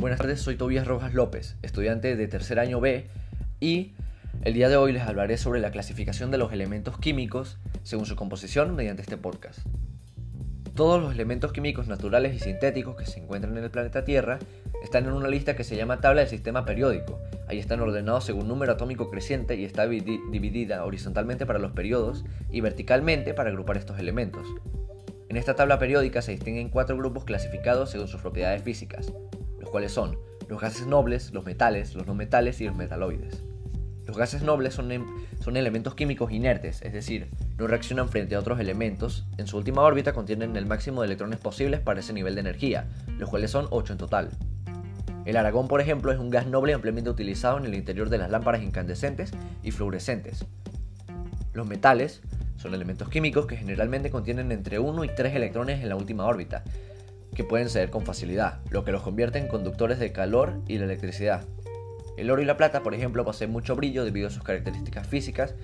Buenas tardes, soy Tobias Rojas López, estudiante de tercer año B y el día de hoy les hablaré sobre la clasificación de los elementos químicos según su composición mediante este podcast. Todos los elementos químicos naturales y sintéticos que se encuentran en el planeta Tierra están en una lista que se llama tabla del sistema periódico. Ahí están ordenados según número atómico creciente y está dividida horizontalmente para los periodos y verticalmente para agrupar estos elementos. En esta tabla periódica se distinguen cuatro grupos clasificados según sus propiedades físicas, cuales son los gases nobles, los metales, los no metales y los metaloides. Los gases nobles son, em, son, elementos químicos inertes, es decir, no reaccionan frente a otros elementos. En su última órbita contienen el máximo de electrones posibles para ese nivel de energía, los cuales son 8 en total. El aragón, por ejemplo, es un gas noble ampliamente utilizado en el interior de las lámparas incandescentes y fluorescentes. Los metales son elementos químicos que generalmente contienen entre 1 y 3 electrones en la última órbita, que pueden ceder con facilidad, lo que los convierte en conductores de calor y la electricidad. El oro y la plata, por ejemplo, poseen mucho brillo debido a sus características físicas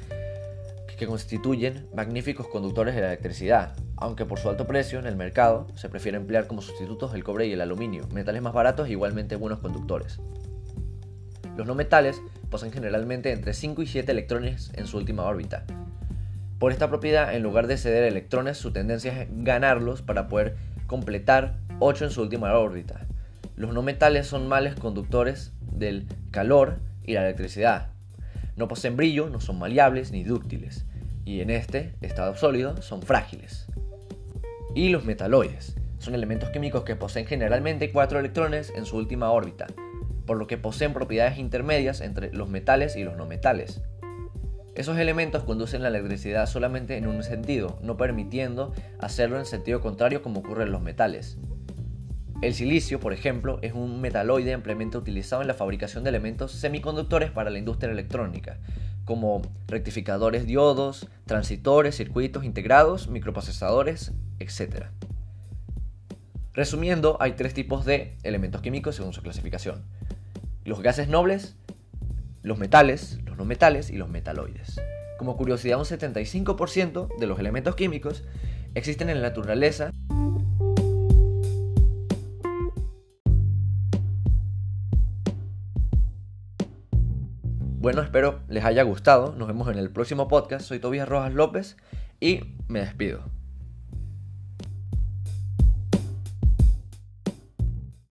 que constituyen magníficos conductores de la electricidad, aunque por su alto precio en el mercado se prefiere emplear como sustitutos el cobre y el aluminio, metales más baratos e igualmente buenos conductores. Los no metales poseen generalmente entre 5 y 7 electrones en su última órbita, por esta propiedad, en lugar de ceder electrones, su tendencia es ganarlos para poder completar 8 en su última órbita. Los no metales son males conductores del calor y la electricidad. No poseen brillo, no son maleables ni dúctiles, y en este estado sólido son frágiles. Y los metaloides son elementos químicos que poseen generalmente 4 electrones en su última órbita, por lo que poseen propiedades intermedias entre los metales y los no metales. Esos elementos conducen la electricidad solamente en un sentido, no permitiendo hacerlo en sentido contrario como ocurre en los metales. El silicio, por ejemplo, es un metaloide ampliamente utilizado en la fabricación de elementos semiconductores para la industria electrónica, como rectificadores diodos, transitores, circuitos integrados, microprocesadores, etc. Resumiendo, hay tres tipos de elementos químicos según su clasificación. Los gases nobles, los metales, los no metales y los metaloides. Como curiosidad, un 75% de los elementos químicos existen en la naturaleza. Bueno, espero les haya gustado. Nos vemos en el próximo podcast. Soy Tobias Rojas López y me despido.